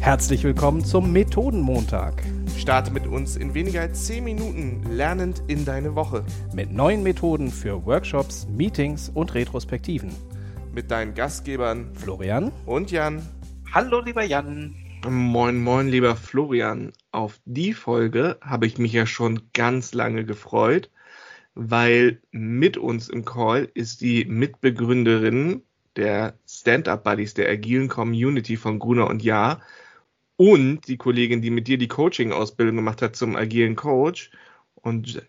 Herzlich willkommen zum Methodenmontag. Starte mit uns in weniger als 10 Minuten lernend in deine Woche. Mit neuen Methoden für Workshops, Meetings und Retrospektiven. Mit deinen Gastgebern Florian und Jan. Hallo, lieber Jan. Moin, moin, lieber Florian. Auf die Folge habe ich mich ja schon ganz lange gefreut, weil mit uns im Call ist die Mitbegründerin der Stand-Up Buddies, der agilen Community von Gruner und Ja und die Kollegin, die mit dir die Coaching-Ausbildung gemacht hat zum agilen Coach und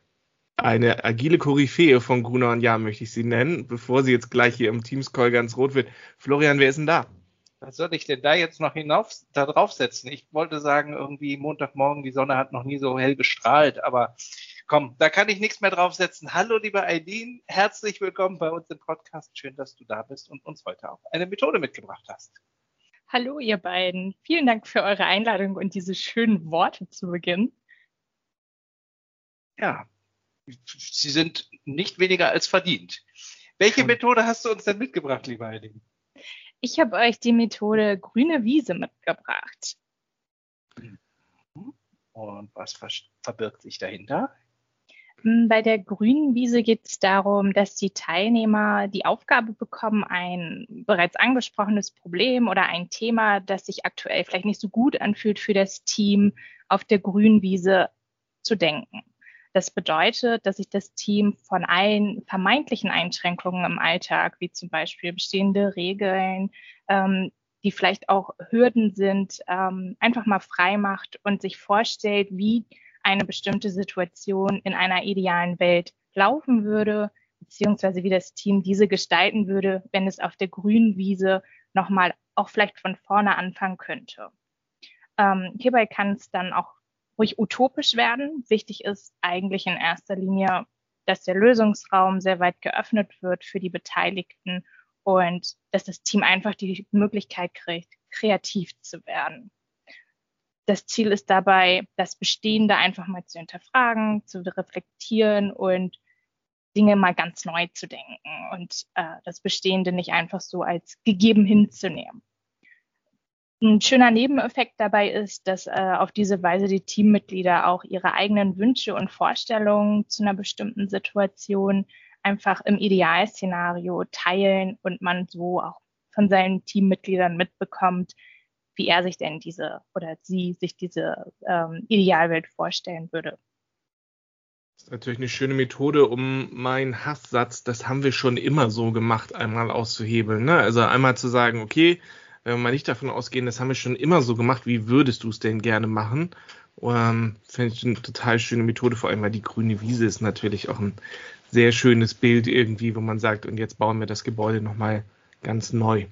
eine agile Koryphäe von Gruner und Ja möchte ich sie nennen, bevor sie jetzt gleich hier im Teams-Call ganz rot wird. Florian, wer ist denn da? Was soll ich denn da jetzt noch hinauf, da draufsetzen? Ich wollte sagen, irgendwie Montagmorgen, die Sonne hat noch nie so hell gestrahlt, aber komm, da kann ich nichts mehr draufsetzen. Hallo, lieber Aideen, herzlich willkommen bei uns im Podcast. Schön, dass du da bist und uns heute auch eine Methode mitgebracht hast. Hallo, ihr beiden. Vielen Dank für eure Einladung und diese schönen Worte zu Beginn. Ja, sie sind nicht weniger als verdient. Welche Methode hast du uns denn mitgebracht, lieber Aideen? Ich habe euch die Methode grüne Wiese mitgebracht. Und was verbirgt sich dahinter? Hm, bei der grünen Wiese geht es darum, dass die Teilnehmer die Aufgabe bekommen, ein bereits angesprochenes Problem oder ein Thema, das sich aktuell vielleicht nicht so gut anfühlt für das Team, auf der grünen Wiese zu denken. Das bedeutet, dass sich das Team von allen vermeintlichen Einschränkungen im Alltag, wie zum Beispiel bestehende Regeln, ähm, die vielleicht auch Hürden sind, ähm, einfach mal frei macht und sich vorstellt, wie eine bestimmte Situation in einer idealen Welt laufen würde, beziehungsweise wie das Team diese gestalten würde, wenn es auf der grünen Wiese nochmal auch vielleicht von vorne anfangen könnte. Ähm, hierbei kann es dann auch ruhig utopisch werden. Wichtig ist eigentlich in erster Linie, dass der Lösungsraum sehr weit geöffnet wird für die Beteiligten und dass das Team einfach die Möglichkeit kriegt, kreativ zu werden. Das Ziel ist dabei, das Bestehende einfach mal zu hinterfragen, zu reflektieren und Dinge mal ganz neu zu denken und äh, das Bestehende nicht einfach so als gegeben hinzunehmen. Ein schöner Nebeneffekt dabei ist, dass äh, auf diese Weise die Teammitglieder auch ihre eigenen Wünsche und Vorstellungen zu einer bestimmten Situation einfach im Idealszenario teilen und man so auch von seinen Teammitgliedern mitbekommt, wie er sich denn diese oder sie sich diese ähm, Idealwelt vorstellen würde. Das ist natürlich eine schöne Methode, um meinen Hasssatz, das haben wir schon immer so gemacht, einmal auszuhebeln. Ne? Also einmal zu sagen, okay, wenn wir mal nicht davon ausgehen, das haben wir schon immer so gemacht, wie würdest du es denn gerne machen? Ähm, Finde ich eine total schöne Methode, vor allem weil die grüne Wiese ist natürlich auch ein sehr schönes Bild irgendwie, wo man sagt, und jetzt bauen wir das Gebäude nochmal ganz neu.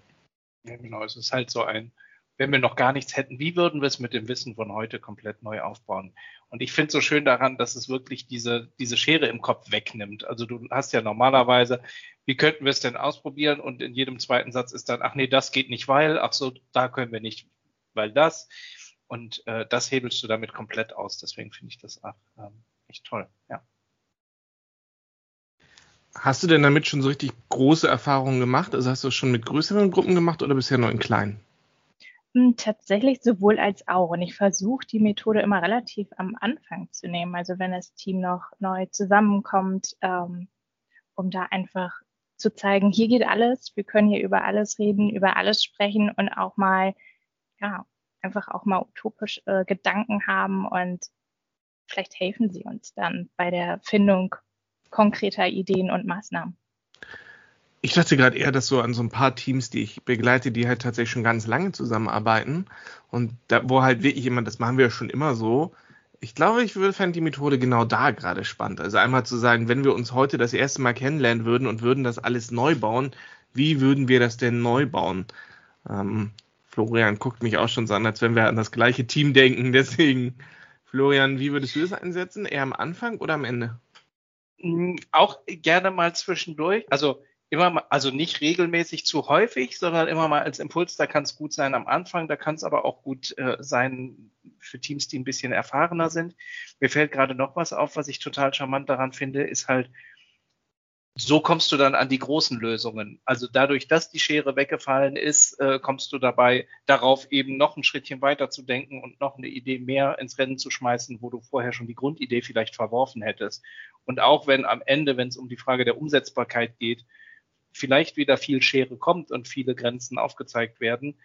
Ja, genau, es ist halt so ein wenn wir noch gar nichts hätten, wie würden wir es mit dem Wissen von heute komplett neu aufbauen? Und ich finde so schön daran, dass es wirklich diese, diese Schere im Kopf wegnimmt. Also du hast ja normalerweise, wie könnten wir es denn ausprobieren? Und in jedem zweiten Satz ist dann, ach nee, das geht nicht, weil, ach so, da können wir nicht, weil das. Und äh, das hebelst du damit komplett aus. Deswegen finde ich das auch ähm, echt toll, ja. Hast du denn damit schon so richtig große Erfahrungen gemacht? Also hast du es schon mit größeren Gruppen gemacht oder bisher nur in kleinen? Tatsächlich sowohl als auch. Und ich versuche die Methode immer relativ am Anfang zu nehmen. Also wenn das Team noch neu zusammenkommt, ähm, um da einfach zu zeigen, hier geht alles, wir können hier über alles reden, über alles sprechen und auch mal, ja, einfach auch mal utopisch äh, Gedanken haben und vielleicht helfen sie uns dann bei der Findung konkreter Ideen und Maßnahmen. Ich dachte gerade eher, dass so an so ein paar Teams, die ich begleite, die halt tatsächlich schon ganz lange zusammenarbeiten und da, wo halt wirklich immer, das machen wir ja schon immer so. Ich glaube, ich fände die Methode genau da gerade spannend. Also einmal zu sagen, wenn wir uns heute das erste Mal kennenlernen würden und würden das alles neu bauen, wie würden wir das denn neu bauen? Ähm, Florian guckt mich auch schon so an, als wenn wir an das gleiche Team denken. Deswegen, Florian, wie würdest du das einsetzen? Eher am Anfang oder am Ende? Hm, auch gerne mal zwischendurch. Also immer mal, also nicht regelmäßig zu häufig, sondern immer mal als Impuls. Da kann es gut sein am Anfang, da kann es aber auch gut äh, sein für Teams, die ein bisschen erfahrener sind. Mir fällt gerade noch was auf, was ich total charmant daran finde, ist halt, so kommst du dann an die großen Lösungen. Also dadurch, dass die Schere weggefallen ist, äh, kommst du dabei darauf eben noch ein Schrittchen weiter zu denken und noch eine Idee mehr ins Rennen zu schmeißen, wo du vorher schon die Grundidee vielleicht verworfen hättest. Und auch wenn am Ende, wenn es um die Frage der Umsetzbarkeit geht, vielleicht wieder viel Schere kommt und viele Grenzen aufgezeigt werden,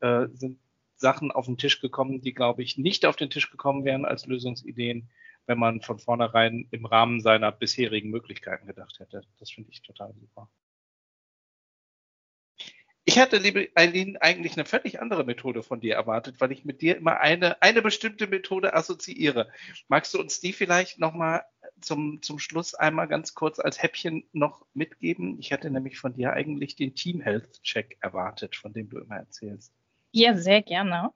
äh, sind Sachen auf den Tisch gekommen, die, glaube ich, nicht auf den Tisch gekommen wären als Lösungsideen, wenn man von vornherein im Rahmen seiner bisherigen Möglichkeiten gedacht hätte. Das finde ich total super. Ich hatte, liebe Eileen, eigentlich eine völlig andere Methode von dir erwartet, weil ich mit dir immer eine, eine bestimmte Methode assoziiere. Magst du uns die vielleicht nochmal zum, zum Schluss einmal ganz kurz als Häppchen noch mitgeben? Ich hatte nämlich von dir eigentlich den Team Health Check erwartet, von dem du immer erzählst. Ja, sehr gerne.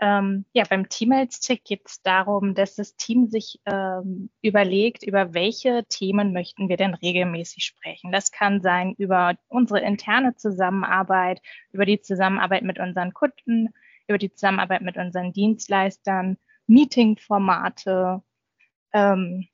Ähm, ja, beim Team Health Check geht es darum, dass das Team sich ähm, überlegt, über welche Themen möchten wir denn regelmäßig sprechen. Das kann sein über unsere interne Zusammenarbeit, über die Zusammenarbeit mit unseren Kunden, über die Zusammenarbeit mit unseren Dienstleistern, Meeting-Formate, ähm,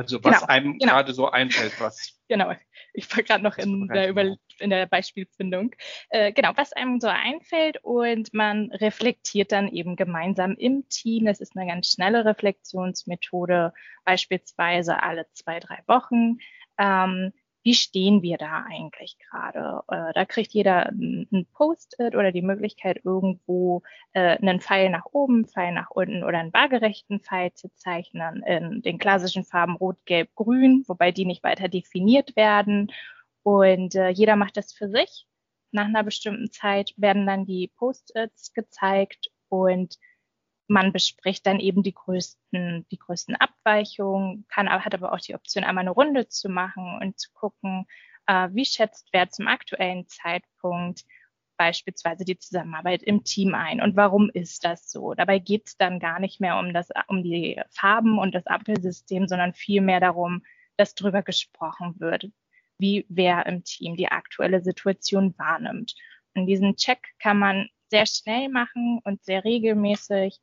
Also was genau, einem genau. gerade so einfällt, was. Genau, ich war gerade noch in der, Über in der Beispielfindung. Äh, genau, was einem so einfällt und man reflektiert dann eben gemeinsam im Team. Das ist eine ganz schnelle Reflexionsmethode, beispielsweise alle zwei, drei Wochen. Ähm, wie stehen wir da eigentlich gerade? Äh, da kriegt jeder ein Post-it oder die Möglichkeit, irgendwo äh, einen Pfeil nach oben, Pfeil nach unten oder einen waagerechten Pfeil zu zeichnen in den klassischen Farben Rot, Gelb, Grün, wobei die nicht weiter definiert werden. Und äh, jeder macht das für sich. Nach einer bestimmten Zeit werden dann die Post-its gezeigt und man bespricht dann eben die größten, die größten Abweichungen, kann, hat aber auch die Option, einmal eine Runde zu machen und zu gucken, äh, wie schätzt wer zum aktuellen Zeitpunkt beispielsweise die Zusammenarbeit im Team ein und warum ist das so? Dabei geht es dann gar nicht mehr um das, um die Farben und das Ampelsystem, sondern vielmehr darum, dass darüber gesprochen wird, wie wer im Team die aktuelle Situation wahrnimmt. Und diesen Check kann man sehr schnell machen und sehr regelmäßig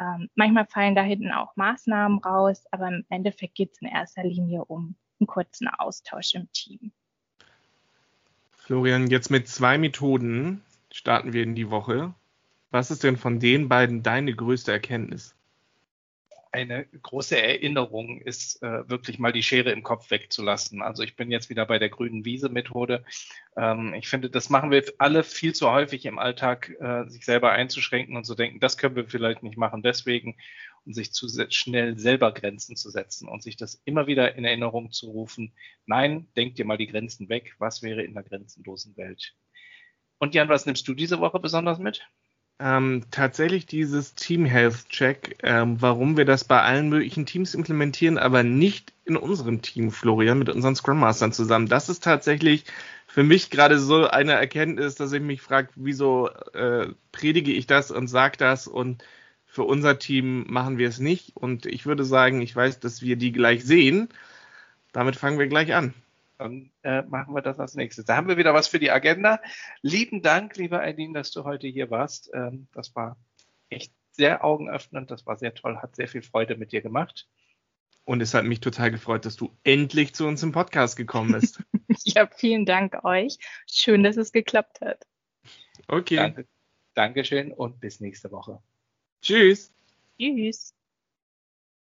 ähm, manchmal fallen da hinten auch Maßnahmen raus, aber im Endeffekt geht es in erster Linie um einen kurzen Austausch im Team. Florian, jetzt mit zwei Methoden starten wir in die Woche. Was ist denn von den beiden deine größte Erkenntnis? Eine große Erinnerung ist, äh, wirklich mal die Schere im Kopf wegzulassen. Also ich bin jetzt wieder bei der grünen Wiese-Methode. Ähm, ich finde, das machen wir alle viel zu häufig im Alltag, äh, sich selber einzuschränken und zu denken, das können wir vielleicht nicht machen, deswegen, und sich zu schnell selber Grenzen zu setzen und sich das immer wieder in Erinnerung zu rufen. Nein, denk dir mal die Grenzen weg. Was wäre in der grenzenlosen Welt? Und Jan, was nimmst du diese Woche besonders mit? Ähm, tatsächlich dieses Team Health Check, ähm, warum wir das bei allen möglichen Teams implementieren, aber nicht in unserem Team, Florian, mit unseren Scrum Mastern zusammen. Das ist tatsächlich für mich gerade so eine Erkenntnis, dass ich mich frage, wieso äh, predige ich das und sage das und für unser Team machen wir es nicht. Und ich würde sagen, ich weiß, dass wir die gleich sehen. Damit fangen wir gleich an. Dann äh, machen wir das als nächstes. Da haben wir wieder was für die Agenda. Lieben Dank, lieber Eileen, dass du heute hier warst. Ähm, das war echt sehr augenöffnend. Das war sehr toll. Hat sehr viel Freude mit dir gemacht. Und es hat mich total gefreut, dass du endlich zu uns im Podcast gekommen bist. ja, vielen Dank euch. Schön, dass es geklappt hat. Okay. Danke, Dankeschön und bis nächste Woche. Tschüss. Tschüss.